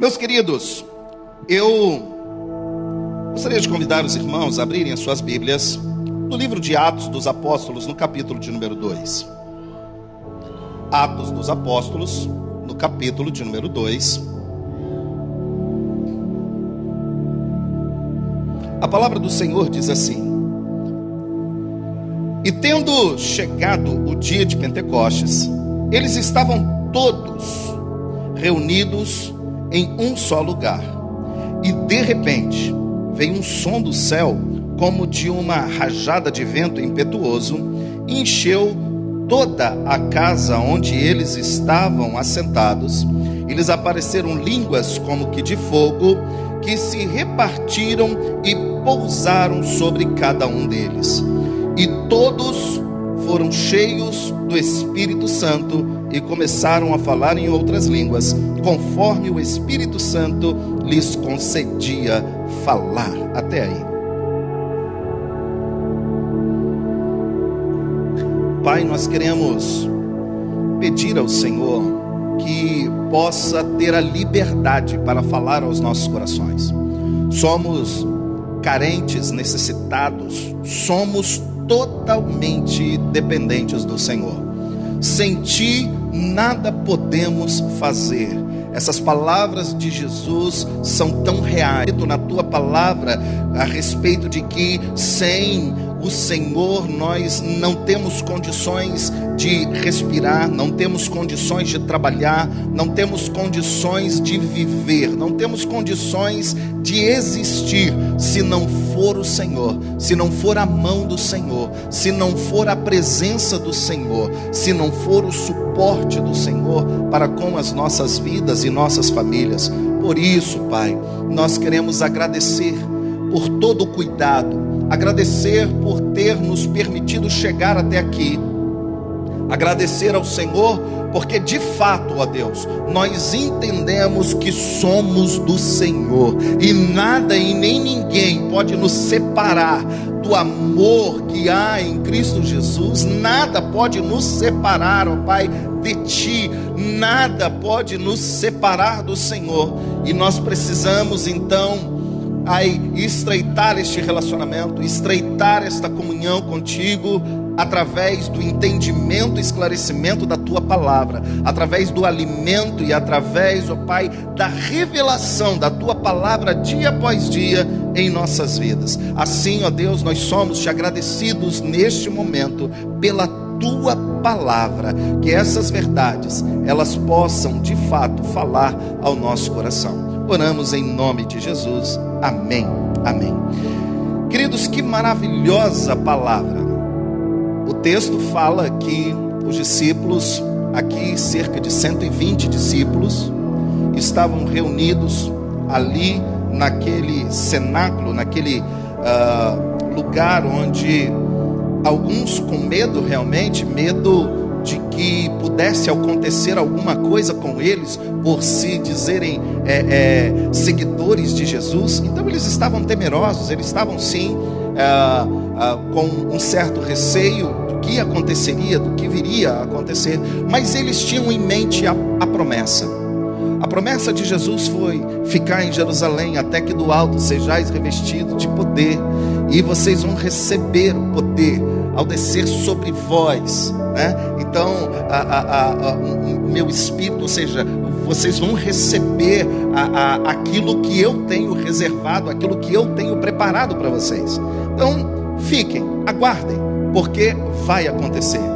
Meus queridos, eu gostaria de convidar os irmãos a abrirem as suas Bíblias no livro de Atos dos Apóstolos, no capítulo de número 2. Atos dos Apóstolos, no capítulo de número 2. A palavra do Senhor diz assim: E tendo chegado o dia de Pentecostes, eles estavam todos reunidos em um só lugar. E de repente veio um som do céu, como de uma rajada de vento impetuoso, e encheu toda a casa onde eles estavam assentados. E lhes apareceram línguas como que de fogo, que se repartiram e pousaram sobre cada um deles. E todos foram cheios do Espírito Santo e começaram a falar em outras línguas, conforme o Espírito Santo lhes concedia falar. Até aí. Pai, nós queremos pedir ao Senhor que possa ter a liberdade para falar aos nossos corações. Somos carentes, necessitados, somos totalmente dependentes do Senhor. Sem ti nada podemos fazer. Essas palavras de Jesus são tão reais na tua palavra a respeito de que sem o Senhor nós não temos condições de respirar, não temos condições de trabalhar, não temos condições de viver, não temos condições de existir se não for o Senhor, se não for a mão do Senhor, se não for a presença do Senhor, se não for o suporte do Senhor para com as nossas vidas e nossas famílias. Por isso, Pai, nós queremos agradecer por todo o cuidado, agradecer por ter nos permitido chegar até aqui. Agradecer ao Senhor, porque de fato, ó Deus, nós entendemos que somos do Senhor e nada e nem ninguém pode nos separar do amor que há em Cristo Jesus, nada pode nos separar, ó Pai, de Ti, nada pode nos separar do Senhor, e nós precisamos então aí estreitar este relacionamento, estreitar esta comunhão contigo, através do entendimento e esclarecimento da tua palavra, através do alimento e através, ó Pai, da revelação da tua palavra dia após dia em nossas vidas. Assim, ó Deus, nós somos te agradecidos neste momento pela tua palavra, que essas verdades elas possam de fato falar ao nosso coração. Oramos em nome de Jesus. Amém. Amém. Queridos, que maravilhosa palavra o texto fala que os discípulos, aqui cerca de 120 discípulos, estavam reunidos ali naquele cenáculo, naquele uh, lugar onde alguns com medo realmente, medo de que pudesse acontecer alguma coisa com eles por se dizerem é, é, seguidores de Jesus. Então eles estavam temerosos, eles estavam sim é, é, com um certo receio do que aconteceria, do que viria a acontecer, mas eles tinham em mente a, a promessa. A promessa de Jesus foi ficar em Jerusalém até que do alto sejais revestidos de poder, e vocês vão receber o poder ao descer sobre vós, né? Então, a, a, a, o meu espírito, ou seja, vocês vão receber aquilo que eu tenho reservado, aquilo que eu tenho preparado para vocês. Então, fiquem, aguardem, porque vai acontecer.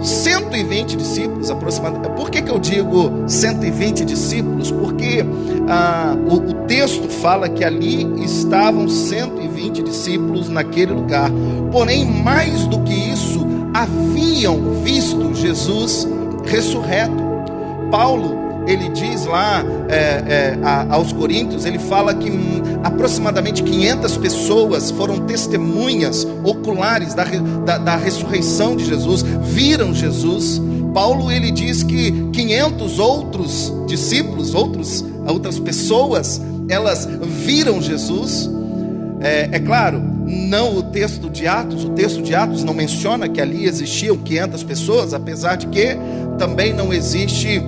120 discípulos aproximadamente. Por que, que eu digo 120 discípulos? Porque ah, o, o texto fala que ali estavam 120 discípulos naquele lugar. Porém, mais do que isso, haviam visto Jesus ressurreto. Paulo ele diz lá é, é, a, aos Coríntios, ele fala que aproximadamente 500 pessoas foram testemunhas oculares da, da, da ressurreição de Jesus, viram Jesus. Paulo ele diz que 500 outros discípulos, outros, outras pessoas, elas viram Jesus. É, é, claro, não o texto de Atos, o texto de Atos não menciona que ali existiam 500 pessoas, apesar de que também não existe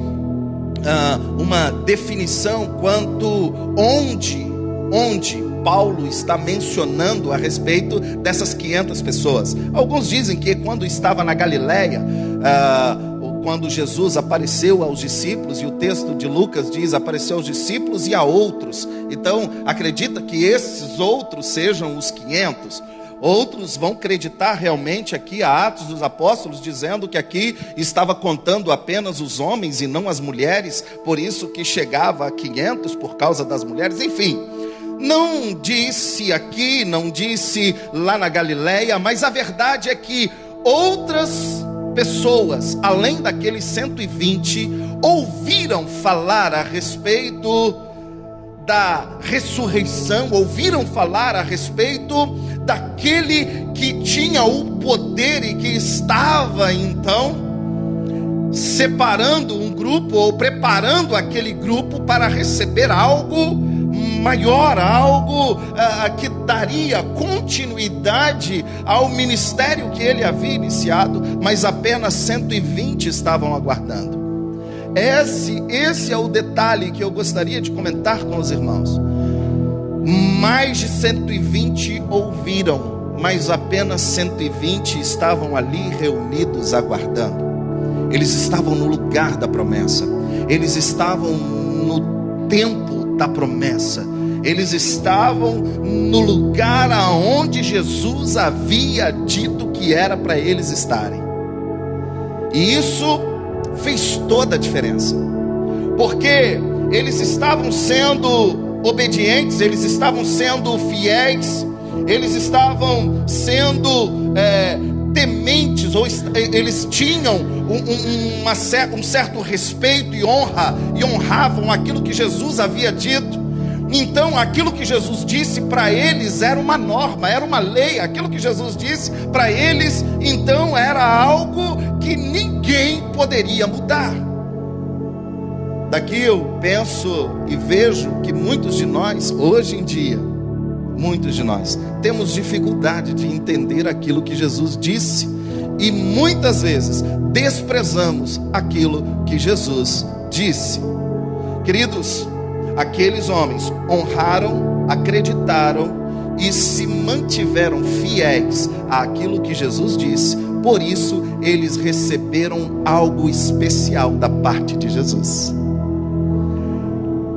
uh, uma definição quanto onde, onde Paulo está mencionando a respeito dessas 500 pessoas. Alguns dizem que quando estava na Galileia, uh, quando Jesus apareceu aos discípulos, e o texto de Lucas diz: apareceu aos discípulos e a outros. Então, acredita que esses outros sejam os 500. Outros vão acreditar realmente aqui a Atos dos Apóstolos, dizendo que aqui estava contando apenas os homens e não as mulheres, por isso que chegava a 500 por causa das mulheres, enfim. Não disse aqui, não disse lá na Galileia, mas a verdade é que outras pessoas, além daqueles 120, ouviram falar a respeito da ressurreição, ouviram falar a respeito daquele que tinha o poder e que estava então separando um grupo ou preparando aquele grupo para receber algo maior, algo uh, que daria continuidade ao ministério que ele havia iniciado, mas apenas 120 estavam aguardando. Esse, esse é o detalhe que eu gostaria de comentar com os irmãos. Mais de 120 ouviram, mas apenas 120 estavam ali reunidos aguardando. Eles estavam no lugar da promessa, eles estavam no tempo da promessa, eles estavam no lugar aonde Jesus havia dito que era para eles estarem. E isso fez toda a diferença, porque eles estavam sendo obedientes, eles estavam sendo fiéis, eles estavam sendo é, tementes, ou eles tinham um, um, uma, um certo respeito e honra, e honravam aquilo que Jesus havia dito. Então, aquilo que Jesus disse para eles era uma norma, era uma lei. Aquilo que Jesus disse para eles, então, era algo que ninguém poderia mudar. Daqui eu penso e vejo que muitos de nós, hoje em dia, muitos de nós, temos dificuldade de entender aquilo que Jesus disse e muitas vezes desprezamos aquilo que Jesus disse. Queridos, aqueles homens honraram, acreditaram e se mantiveram fiéis àquilo que Jesus disse. Por isso, eles receberam algo especial da parte de Jesus.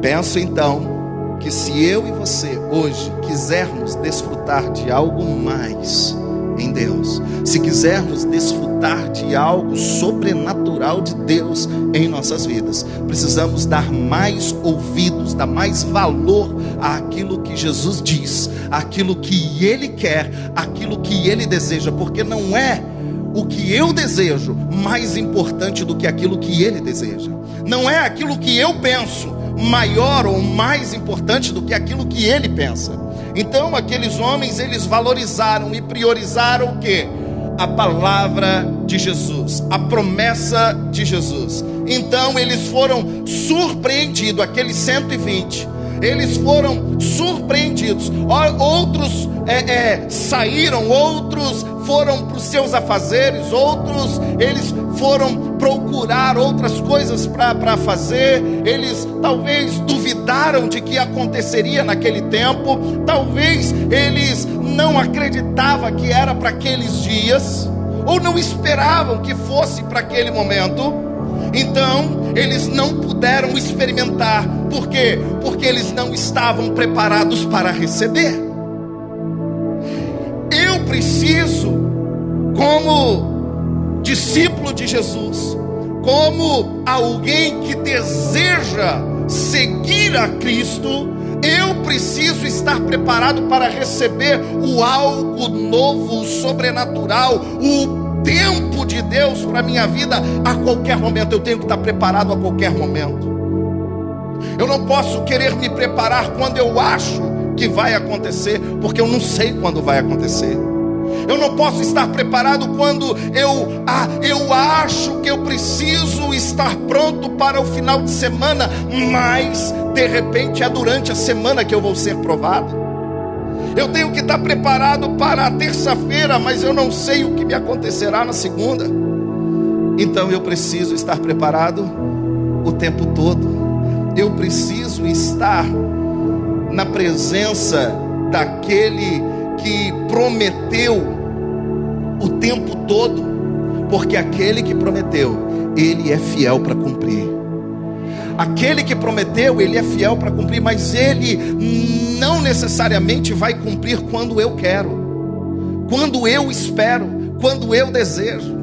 Penso então que se eu e você hoje quisermos desfrutar de algo mais em Deus, se quisermos desfrutar de algo sobrenatural de Deus em nossas vidas, precisamos dar mais ouvidos, dar mais valor àquilo que Jesus diz, àquilo que Ele quer, àquilo que Ele deseja, porque não é o que eu desejo mais importante do que aquilo que Ele deseja, não é aquilo que eu penso maior ou mais importante do que aquilo que ele pensa. Então aqueles homens eles valorizaram e priorizaram o que? A palavra de Jesus, a promessa de Jesus. Então eles foram surpreendidos, aqueles 120, eles foram surpreendidos. Outros é, é, saíram, outros foram para os seus afazeres, outros eles foram procurar outras coisas para fazer, eles talvez duvidaram de que aconteceria naquele tempo, talvez eles não acreditavam que era para aqueles dias, ou não esperavam que fosse para aquele momento. Então, eles não puderam experimentar, por quê? Porque eles não estavam preparados para receber preciso, como discípulo de Jesus, como alguém que deseja seguir a Cristo, eu preciso estar preparado para receber o algo novo, o sobrenatural, o tempo de Deus para a minha vida a qualquer momento. Eu tenho que estar preparado a qualquer momento. Eu não posso querer me preparar quando eu acho que vai acontecer, porque eu não sei quando vai acontecer. Eu não posso estar preparado quando eu, ah, eu acho que eu preciso estar pronto para o final de semana, mas de repente é durante a semana que eu vou ser provado. Eu tenho que estar preparado para a terça-feira, mas eu não sei o que me acontecerá na segunda. Então eu preciso estar preparado o tempo todo. Eu preciso estar na presença daquele que prometeu o tempo todo, porque aquele que prometeu, ele é fiel para cumprir. Aquele que prometeu, ele é fiel para cumprir, mas ele não necessariamente vai cumprir quando eu quero, quando eu espero, quando eu desejo.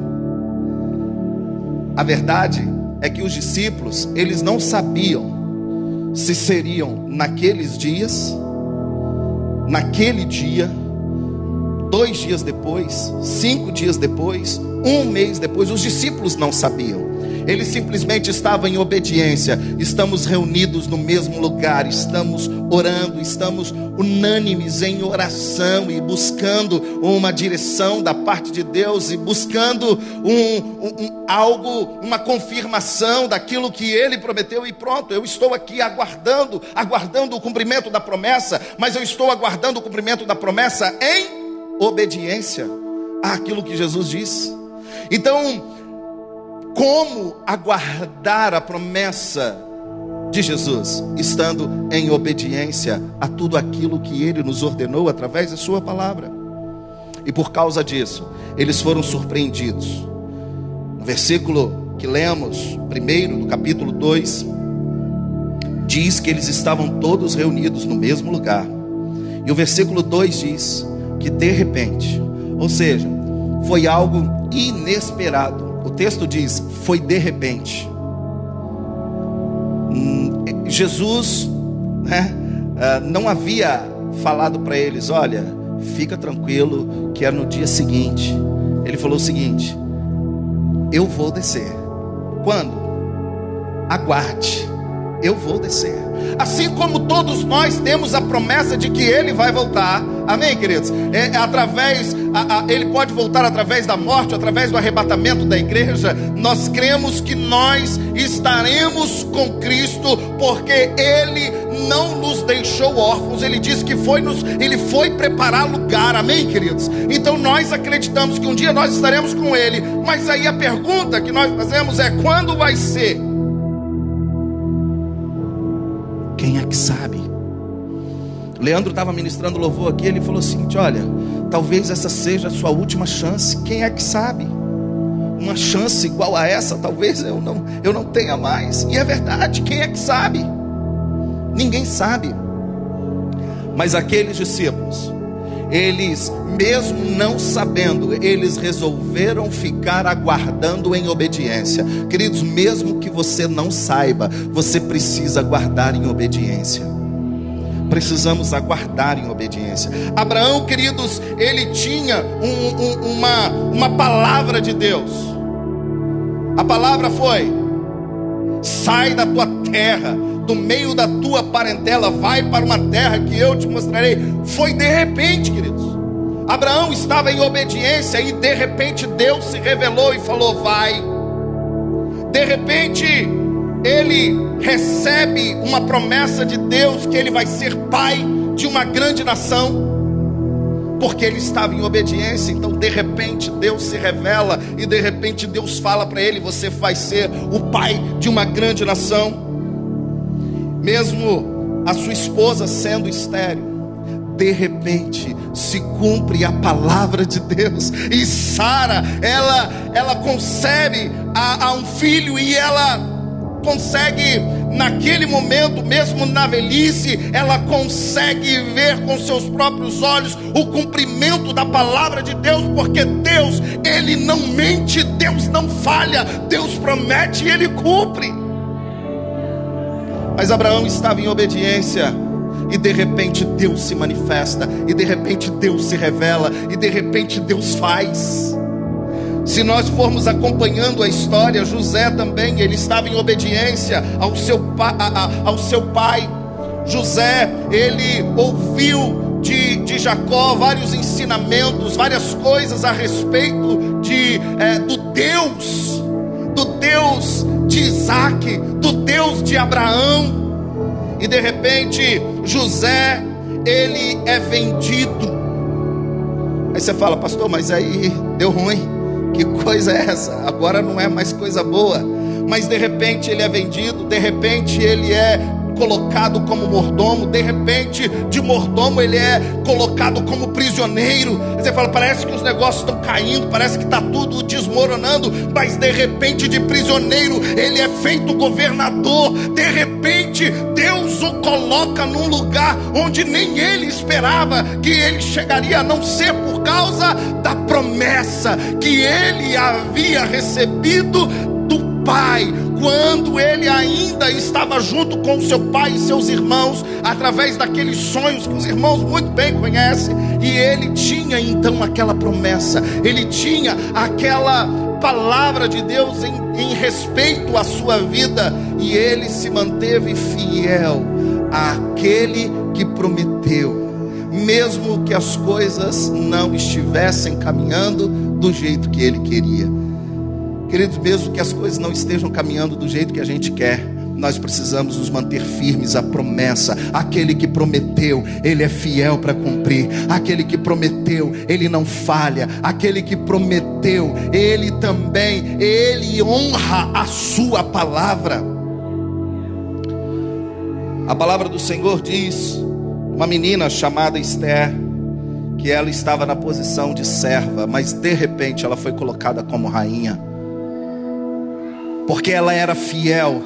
A verdade é que os discípulos, eles não sabiam se seriam naqueles dias, naquele dia, dois dias depois, cinco dias depois, um mês depois, os discípulos não sabiam. Eles simplesmente estavam em obediência. Estamos reunidos no mesmo lugar, estamos orando, estamos unânimes em oração e buscando uma direção da parte de Deus e buscando um, um, algo, uma confirmação daquilo que Ele prometeu. E pronto, eu estou aqui aguardando, aguardando o cumprimento da promessa, mas eu estou aguardando o cumprimento da promessa em obediência àquilo que Jesus disse. Então, como aguardar a promessa de Jesus, estando em obediência a tudo aquilo que ele nos ordenou através da sua palavra. E por causa disso, eles foram surpreendidos. No versículo que lemos, primeiro do capítulo 2, diz que eles estavam todos reunidos no mesmo lugar. E o versículo 2 diz que de repente, ou seja, foi algo inesperado o texto diz: foi de repente. Hum, Jesus, né, ah, não havia falado para eles: olha, fica tranquilo, que é no dia seguinte. Ele falou o seguinte: eu vou descer. Quando? Aguarde, eu vou descer. Assim como todos nós temos a promessa de que Ele vai voltar, amém, queridos? É, é através, a, a, Ele pode voltar através da morte, através do arrebatamento da igreja. Nós cremos que nós estaremos com Cristo, porque Ele não nos deixou órfãos. Ele disse que foi nos, Ele foi preparar lugar, amém, queridos? Então nós acreditamos que um dia nós estaremos com Ele. Mas aí a pergunta que nós fazemos é quando vai ser? Que sabe? Leandro estava ministrando louvor aqui, ele falou assim: olha, talvez essa seja a sua última chance. Quem é que sabe? Uma chance igual a essa, talvez eu não, eu não tenha mais. E é verdade, quem é que sabe? Ninguém sabe. Mas aqueles discípulos, eles, mesmo não sabendo, eles resolveram ficar aguardando em obediência. Queridos, mesmo que você não saiba, você precisa aguardar em obediência. Precisamos aguardar em obediência. Abraão, queridos, ele tinha um, um, uma, uma palavra de Deus. A palavra foi: sai da tua terra, do meio da tua parentela, vai para uma terra que eu te mostrarei. Foi de repente, queridos. Abraão estava em obediência e de repente Deus se revelou e falou: Vai. De repente, ele recebe uma promessa de Deus que ele vai ser pai de uma grande nação porque ele estava em obediência. Então, de repente, Deus se revela e de repente Deus fala para ele: Você vai ser o pai de uma grande nação mesmo a sua esposa sendo estéril, de repente se cumpre a palavra de Deus e Sara, ela, ela concebe a, a um filho e ela consegue naquele momento, mesmo na velhice, ela consegue ver com seus próprios olhos o cumprimento da palavra de Deus, porque Deus, ele não mente, Deus não falha, Deus promete e ele cumpre. Mas Abraão estava em obediência. E de repente Deus se manifesta, e de repente Deus se revela, e de repente Deus faz. Se nós formos acompanhando a história, José também, ele estava em obediência ao seu, pa, a, a, ao seu pai. José, ele ouviu de, de Jacó vários ensinamentos, várias coisas a respeito de, é, do Deus, do Deus de Isaac, do Deus de Abraão, e de repente José, ele é vendido. Aí você fala, pastor, mas aí deu ruim, que coisa é essa? Agora não é mais coisa boa. mas de repente ele é vendido, de repente ele é colocado como mordomo, de repente, de mordomo, ele é colocado como prisioneiro. Você fala, parece que os negócios estão caindo, parece que está tudo desmoronando, mas de repente, de prisioneiro, ele é feito governador. De repente, Deus o coloca num lugar onde nem ele esperava que ele chegaria, a não ser por causa da promessa que ele havia recebido do Pai quando ele ainda estava junto com seu pai e seus irmãos, através daqueles sonhos que os irmãos muito bem conhecem, e ele tinha então aquela promessa, ele tinha aquela palavra de Deus em, em respeito à sua vida, e ele se manteve fiel àquele que prometeu, mesmo que as coisas não estivessem caminhando do jeito que ele queria. Queridos, mesmo que as coisas não estejam caminhando do jeito que a gente quer, nós precisamos nos manter firmes à promessa. Aquele que prometeu, ele é fiel para cumprir. Aquele que prometeu, ele não falha. Aquele que prometeu, ele também, ele honra a sua palavra. A palavra do Senhor diz: uma menina chamada Esther, que ela estava na posição de serva, mas de repente ela foi colocada como rainha porque ela era fiel,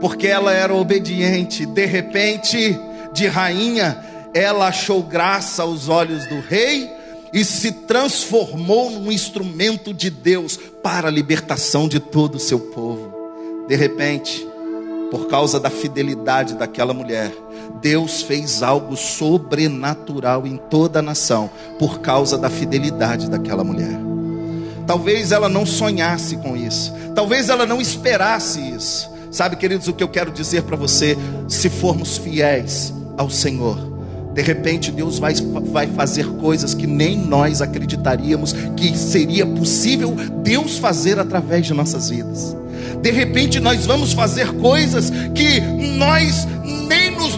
porque ela era obediente. De repente, de rainha, ela achou graça aos olhos do rei e se transformou num instrumento de Deus para a libertação de todo o seu povo. De repente, por causa da fidelidade daquela mulher, Deus fez algo sobrenatural em toda a nação, por causa da fidelidade daquela mulher. Talvez ela não sonhasse com isso. Talvez ela não esperasse isso. Sabe, queridos, o que eu quero dizer para você? Se formos fiéis ao Senhor, de repente Deus vai, vai fazer coisas que nem nós acreditaríamos que seria possível Deus fazer através de nossas vidas. De repente nós vamos fazer coisas que nós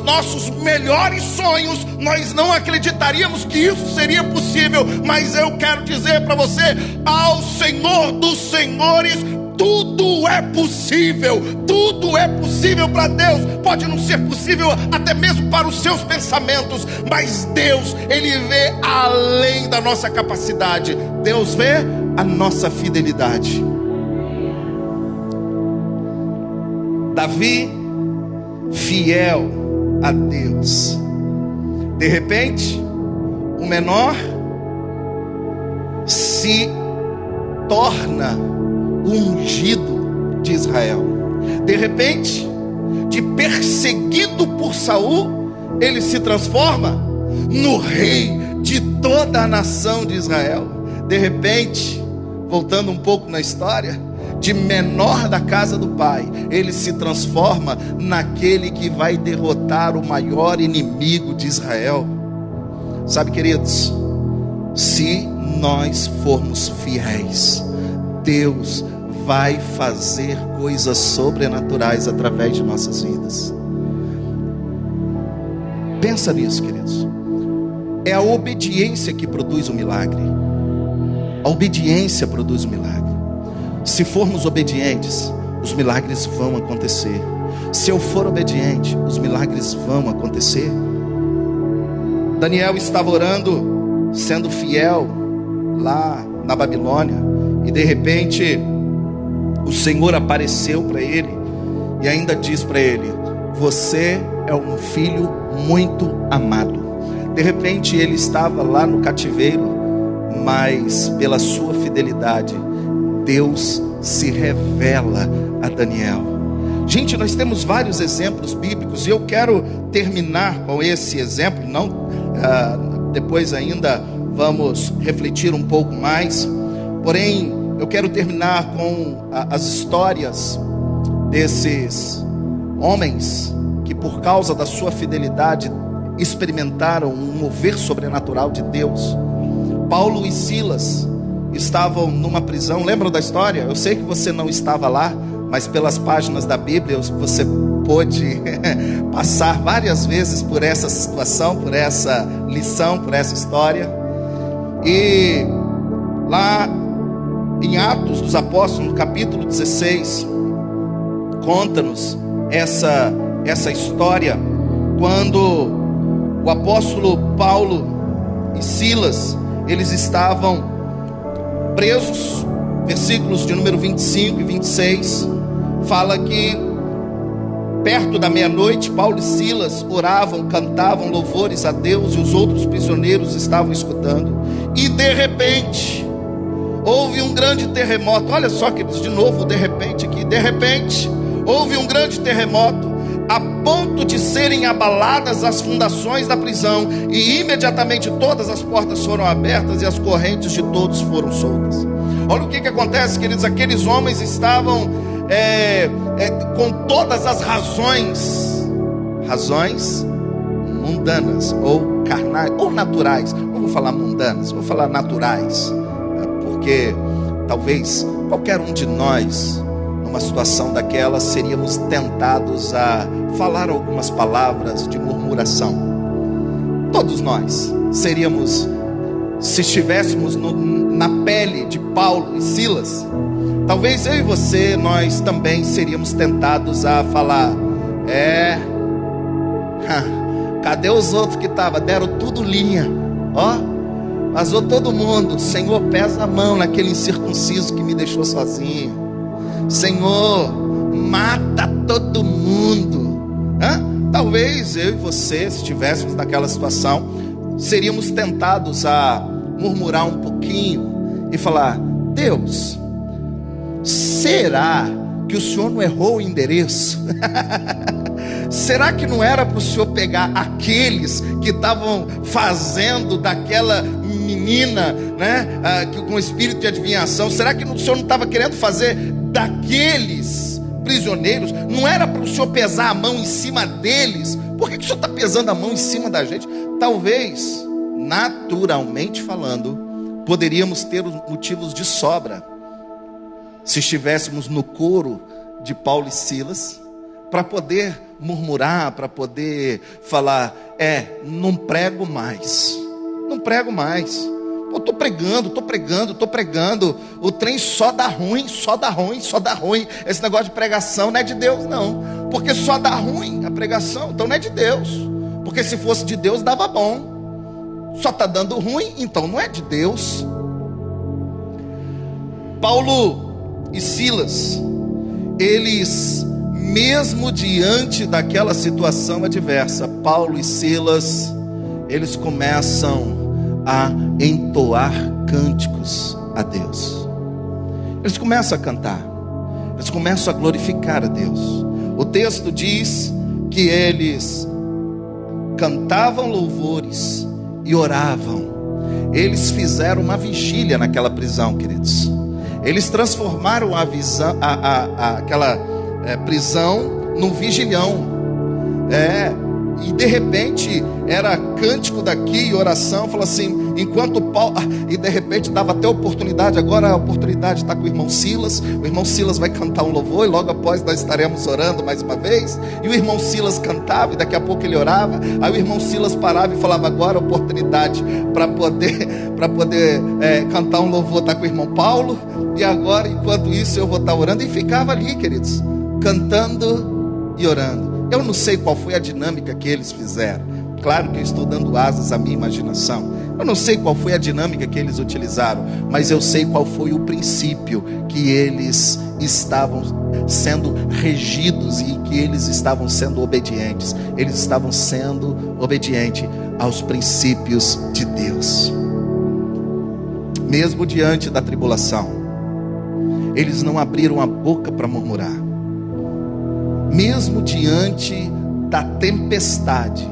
nossos melhores sonhos nós não acreditaríamos que isso seria possível, mas eu quero dizer para você, ao Senhor dos Senhores, tudo é possível, tudo é possível para Deus. Pode não ser possível até mesmo para os seus pensamentos, mas Deus, Ele vê além da nossa capacidade, Deus vê a nossa fidelidade. Davi, fiel a Deus. De repente, o menor se torna o ungido de Israel. De repente, de perseguido por Saul, ele se transforma no rei de toda a nação de Israel. De repente, voltando um pouco na história, de menor da casa do pai, ele se transforma naquele que vai derrotar o maior inimigo de Israel. Sabe, queridos, se nós formos fiéis, Deus vai fazer coisas sobrenaturais através de nossas vidas. Pensa nisso, queridos. É a obediência que produz o milagre. A obediência produz o milagre. Se formos obedientes, os milagres vão acontecer. Se eu for obediente, os milagres vão acontecer. Daniel estava orando, sendo fiel lá na Babilônia, e de repente o Senhor apareceu para ele e ainda diz para ele: Você é um filho muito amado. De repente ele estava lá no cativeiro, mas pela sua fidelidade, Deus se revela a Daniel. Gente, nós temos vários exemplos bíblicos e eu quero terminar com esse exemplo. Não, uh, depois ainda vamos refletir um pouco mais. Porém, eu quero terminar com uh, as histórias desses homens que, por causa da sua fidelidade, experimentaram um mover sobrenatural de Deus. Paulo e Silas estavam numa prisão. Lembram da história? Eu sei que você não estava lá, mas pelas páginas da Bíblia você pôde passar várias vezes por essa situação, por essa lição, por essa história. E lá em Atos dos Apóstolos, no capítulo 16, conta-nos essa, essa história quando o apóstolo Paulo e Silas, eles estavam presos, versículos de número 25 e 26, fala que perto da meia-noite, Paulo e Silas oravam, cantavam louvores a Deus e os outros prisioneiros estavam escutando, e de repente, houve um grande terremoto. Olha só, queridos, de novo, de repente aqui, de repente, houve um grande terremoto a ponto de serem abaladas as fundações da prisão, e imediatamente todas as portas foram abertas e as correntes de todos foram soltas. Olha o que, que acontece, queridos: aqueles homens estavam é, é, com todas as razões, razões mundanas ou carnais ou naturais. Não vou falar mundanas, vou falar naturais, porque talvez qualquer um de nós numa situação daquela, seríamos tentados a falar algumas palavras de murmuração. Todos nós seríamos, se estivéssemos no, na pele de Paulo e Silas, talvez eu e você, nós também seríamos tentados a falar: é, cadê os outros que estavam? Deram tudo linha, ó. Vazou todo mundo. Senhor, pesa a mão naquele incircunciso que me deixou sozinho. Senhor, mata todo mundo. Hã? Talvez eu e você, se estivéssemos naquela situação, seríamos tentados a murmurar um pouquinho e falar: Deus, será que o Senhor não errou o endereço? Será que não era para o Senhor pegar aqueles que estavam fazendo daquela menina, né, uh, com espírito de adivinhação? Será que o Senhor não estava querendo fazer daqueles prisioneiros, não era para o Senhor pesar a mão em cima deles. Por que, que o Senhor está pesando a mão em cima da gente? Talvez, naturalmente falando, poderíamos ter motivos de sobra se estivéssemos no coro de Paulo e Silas, para poder murmurar, para poder falar: é, não prego mais, não prego mais. Eu estou pregando, estou pregando, estou pregando. O trem só dá ruim, só dá ruim, só dá ruim. Esse negócio de pregação não é de Deus, não. Porque só dá ruim a pregação, então não é de Deus. Porque se fosse de Deus, dava bom. Só está dando ruim, então não é de Deus. Paulo e Silas, eles, mesmo diante daquela situação adversa, Paulo e Silas, eles começam a entoar cânticos a Deus. Eles começam a cantar, eles começam a glorificar a Deus. O texto diz que eles cantavam louvores e oravam. Eles fizeram uma vigília naquela prisão, queridos. Eles transformaram a visão, a, a, a aquela é, prisão num vigilhão. É, e de repente era cântico daqui oração, falou assim, enquanto Paulo, e de repente dava até oportunidade, agora a oportunidade está com o irmão Silas, o irmão Silas vai cantar um louvor, e logo após nós estaremos orando mais uma vez, e o irmão Silas cantava, e daqui a pouco ele orava, aí o irmão Silas parava e falava, agora a oportunidade para poder, para poder é, cantar um louvor está com o irmão Paulo, e agora, enquanto isso, eu vou estar orando, e ficava ali, queridos, cantando e orando. Eu não sei qual foi a dinâmica que eles fizeram. Claro que eu estou dando asas à minha imaginação. Eu não sei qual foi a dinâmica que eles utilizaram, mas eu sei qual foi o princípio que eles estavam sendo regidos e que eles estavam sendo obedientes. Eles estavam sendo obedientes aos princípios de Deus. Mesmo diante da tribulação, eles não abriram a boca para murmurar mesmo diante da tempestade,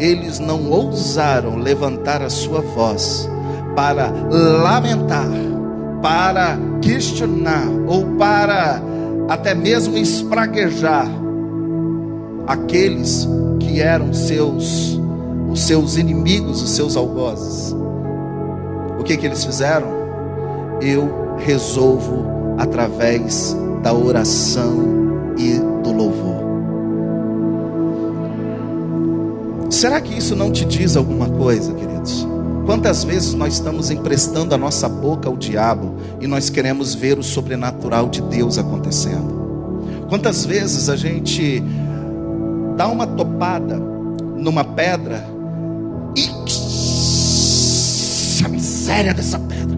eles não ousaram levantar a sua voz para lamentar, para questionar ou para até mesmo espraguejar aqueles que eram seus os seus inimigos, os seus algozes. O que que eles fizeram? Eu resolvo através da oração e do louvor. Será que isso não te diz alguma coisa, queridos? Quantas vezes nós estamos emprestando a nossa boca ao diabo e nós queremos ver o sobrenatural de Deus acontecendo? Quantas vezes a gente dá uma topada numa pedra e a miséria dessa pedra.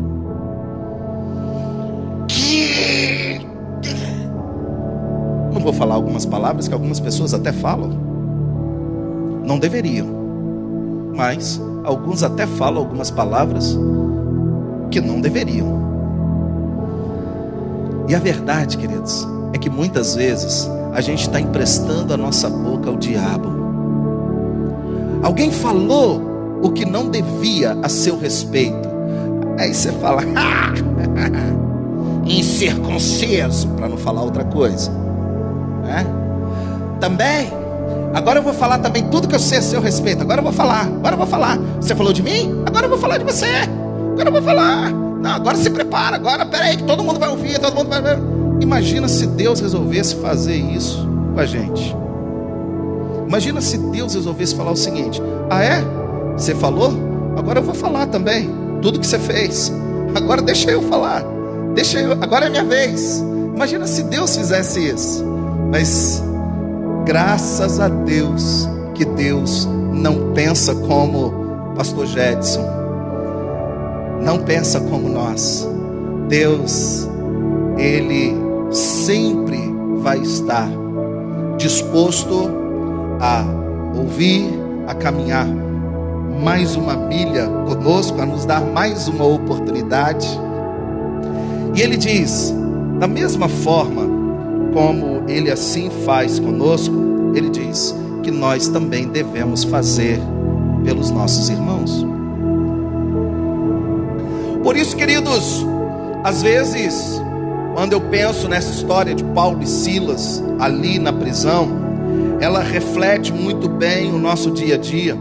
Que não vou falar algumas palavras que algumas pessoas até falam. Não deveriam. Mas alguns até falam algumas palavras que não deveriam. E a verdade, queridos, é que muitas vezes a gente está emprestando a nossa boca ao diabo. Alguém falou o que não devia a seu respeito. Aí você fala, ah, incircunciso, para não falar outra coisa. Né? Também, agora eu vou falar também tudo que eu sei a seu respeito. Agora eu vou falar, agora eu vou falar. Você falou de mim? Agora eu vou falar de você. Agora eu vou falar. Não, agora se prepara, agora peraí, que todo mundo vai ouvir, todo mundo vai. Imagina se Deus resolvesse fazer isso com a gente. Imagina se Deus resolvesse falar o seguinte: Ah, é? Você falou? Agora eu vou falar também. Tudo que você fez. Agora deixa eu falar. Deixa eu. Agora é minha vez. Imagina se Deus fizesse isso. Mas graças a Deus que Deus não pensa como Pastor Jedson. Não pensa como nós. Deus, Ele sempre vai estar disposto a ouvir, a caminhar mais uma milha conosco, a nos dar mais uma oportunidade. E ele diz: da mesma forma como ele assim faz conosco, ele diz que nós também devemos fazer pelos nossos irmãos. Por isso, queridos, às vezes, quando eu penso nessa história de Paulo e Silas ali na prisão, ela reflete muito bem o nosso dia a dia.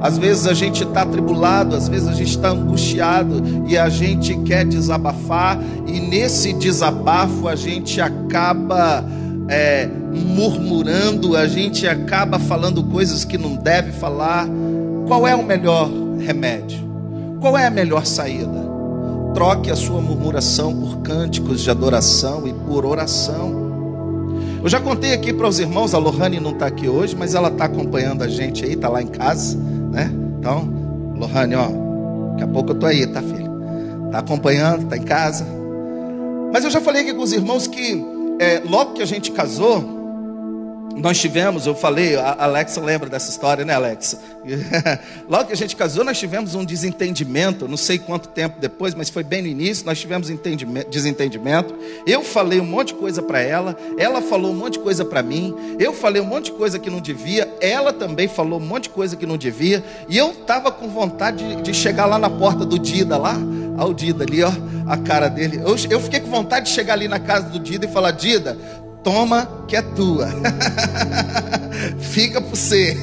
Às vezes a gente está atribulado, às vezes a gente está angustiado e a gente quer desabafar, e nesse desabafo a gente acaba é, murmurando, a gente acaba falando coisas que não deve falar. Qual é o melhor remédio? Qual é a melhor saída? Troque a sua murmuração por cânticos de adoração e por oração. Eu já contei aqui para os irmãos, a Lohane não está aqui hoje, mas ela está acompanhando a gente aí, está lá em casa, né? Então, Lohane, ó, daqui a pouco eu estou aí, tá, filho? Está acompanhando, está em casa. Mas eu já falei aqui com os irmãos que é, logo que a gente casou, nós tivemos, eu falei, a Alexa lembra dessa história, né, Alexa? Logo que a gente casou, nós tivemos um desentendimento, não sei quanto tempo depois, mas foi bem no início, nós tivemos desentendimento. Eu falei um monte de coisa para ela, ela falou um monte de coisa para mim, eu falei um monte de coisa que não devia, ela também falou um monte de coisa que não devia, e eu estava com vontade de, de, chegar lá na porta do Dida, lá, ao Dida ali, ó, a cara dele. Eu, eu fiquei com vontade de chegar ali na casa do Dida e falar: Dida, toma que é tua. Fica por você.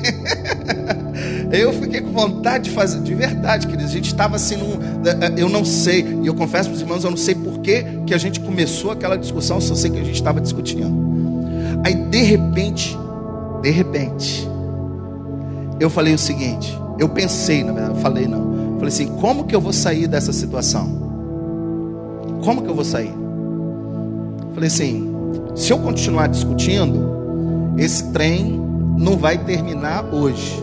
eu fiquei com vontade de fazer, de verdade, queridos. A gente estava assim num. Eh, eu não sei, e eu confesso para os irmãos, eu não sei por que, que a gente começou aquela discussão, só sei que a gente estava discutindo. Aí de repente, de repente, eu falei o seguinte, eu pensei, na verdade, falei não. Eu falei assim, como que eu vou sair dessa situação? Como que eu vou sair? Eu falei assim, se eu continuar discutindo, esse trem não vai terminar hoje.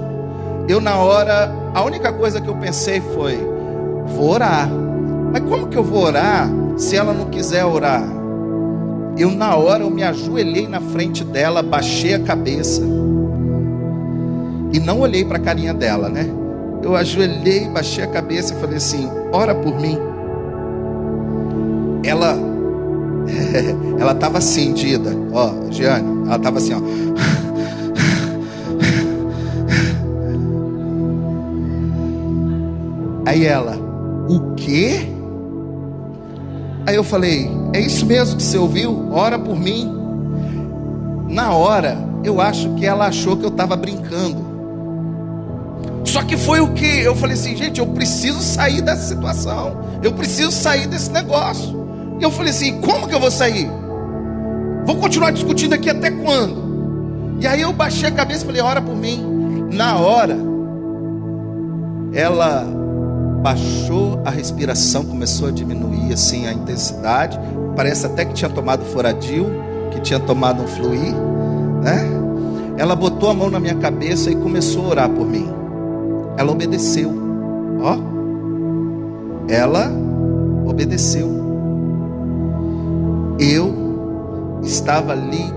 Eu, na hora, a única coisa que eu pensei foi: vou orar. Mas como que eu vou orar se ela não quiser orar? Eu, na hora, eu me ajoelhei na frente dela, baixei a cabeça e não olhei para a carinha dela, né? Eu ajoelhei, baixei a cabeça e falei assim: ora por mim. Ela ela estava assim, Dida, ó, Giane, ela estava assim, ó. Aí ela, o quê? Aí eu falei, é isso mesmo que você ouviu? Ora por mim. Na hora, eu acho que ela achou que eu estava brincando. Só que foi o que? Eu falei assim, gente, eu preciso sair dessa situação. Eu preciso sair desse negócio. Eu falei assim: como que eu vou sair? Vou continuar discutindo aqui até quando? E aí eu baixei a cabeça e falei: ora por mim. Na hora, ela baixou a respiração, começou a diminuir assim a intensidade. Parece até que tinha tomado foradil. que tinha tomado um fluir, né? Ela botou a mão na minha cabeça e começou a orar por mim. Ela obedeceu. Ó. Ela obedeceu. Eu estava ali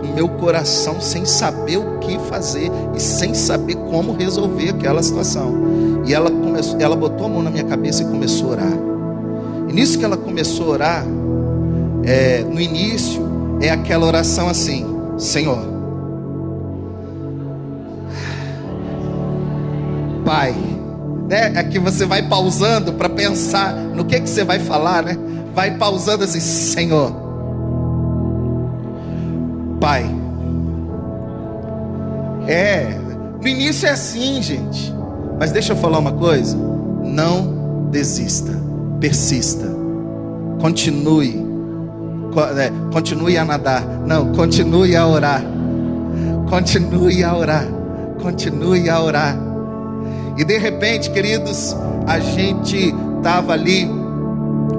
com meu coração sem saber o que fazer e sem saber como resolver aquela situação. E ela começou, ela botou a mão na minha cabeça e começou a orar. E nisso que ela começou a orar, é, no início é aquela oração assim: Senhor, Pai, né? É que você vai pausando para pensar no que que você vai falar, né? Vai pausando assim, Senhor, Pai. É, no início é assim, gente. Mas deixa eu falar uma coisa: não desista, persista, continue, é, continue a nadar, não, continue a orar, continue a orar, continue a orar. E de repente, queridos, a gente estava ali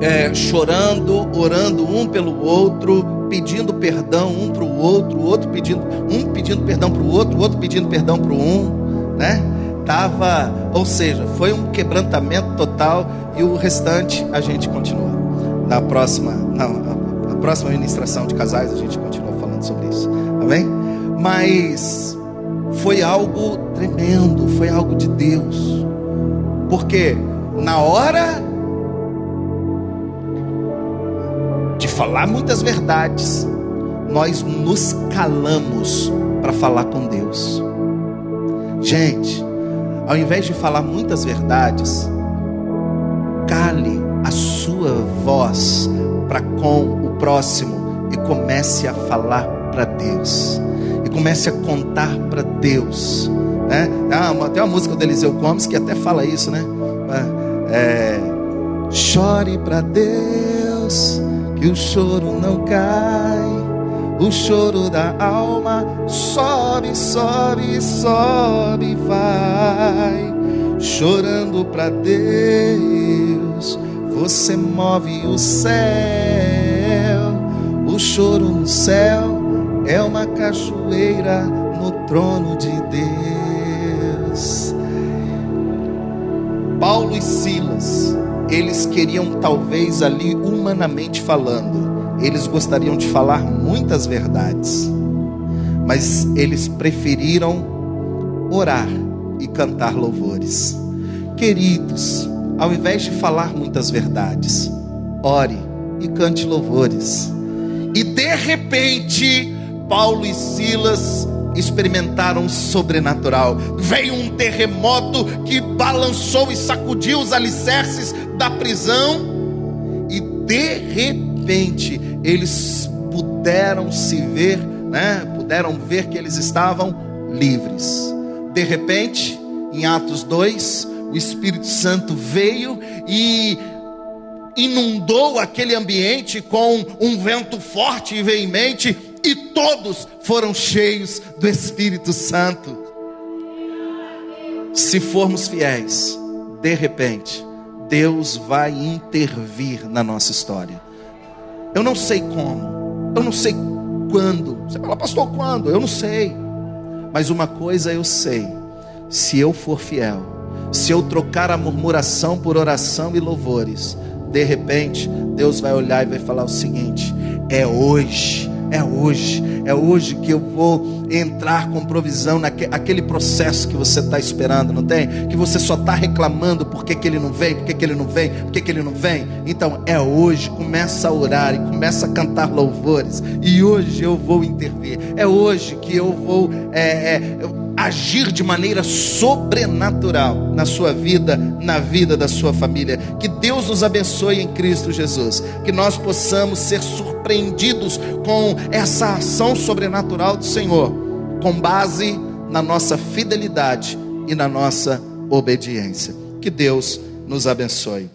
é, chorando, orando um pelo outro, pedindo perdão um para o outro, outro pedindo, um pedindo perdão para o outro, outro pedindo perdão para um, né? Tava, ou seja, foi um quebrantamento total e o restante a gente continua. Na próxima, não, na próxima ministração de casais a gente continua falando sobre isso. Amém? Mas foi algo tremendo, foi algo de Deus. Porque na hora falar muitas verdades, nós nos calamos para falar com Deus. Gente, ao invés de falar muitas verdades, cale a sua voz para com o próximo e comece a falar para Deus. E comece a contar para Deus. Né? Ah, tem uma música do Eliseu Gomes que até fala isso, né? É, chore para Deus que o choro não cai, o choro da alma sobe, sobe, sobe, vai, chorando para Deus. Você move o céu, o choro no céu é uma cachoeira no trono de Deus. Paulo e Silas eles queriam, talvez ali humanamente falando, eles gostariam de falar muitas verdades, mas eles preferiram orar e cantar louvores. Queridos, ao invés de falar muitas verdades, ore e cante louvores. E de repente, Paulo e Silas experimentaram sobrenatural. Veio um terremoto que balançou e sacudiu os alicerces da prisão e de repente eles puderam se ver, né? Puderam ver que eles estavam livres. De repente, em Atos 2, o Espírito Santo veio e inundou aquele ambiente com um vento forte e veemente e todos foram cheios do Espírito Santo. Se formos fiéis, de repente, Deus vai intervir na nossa história. Eu não sei como, eu não sei quando. Você fala, pastor, quando? Eu não sei. Mas uma coisa eu sei: se eu for fiel, se eu trocar a murmuração por oração e louvores, de repente, Deus vai olhar e vai falar o seguinte: é hoje é hoje, é hoje que eu vou entrar com provisão naquele processo que você está esperando, não tem? Que você só está reclamando porque que ele não vem, porque que ele não vem, porque que ele não vem. Então é hoje, começa a orar e começa a cantar louvores. E hoje eu vou intervir. É hoje que eu vou é, é, agir de maneira sobrenatural na sua vida, na vida da sua família. Que Deus nos abençoe em Cristo Jesus. Que nós possamos ser surpreendidos com essa ação sobrenatural do Senhor, com base na nossa fidelidade e na nossa obediência. Que Deus nos abençoe.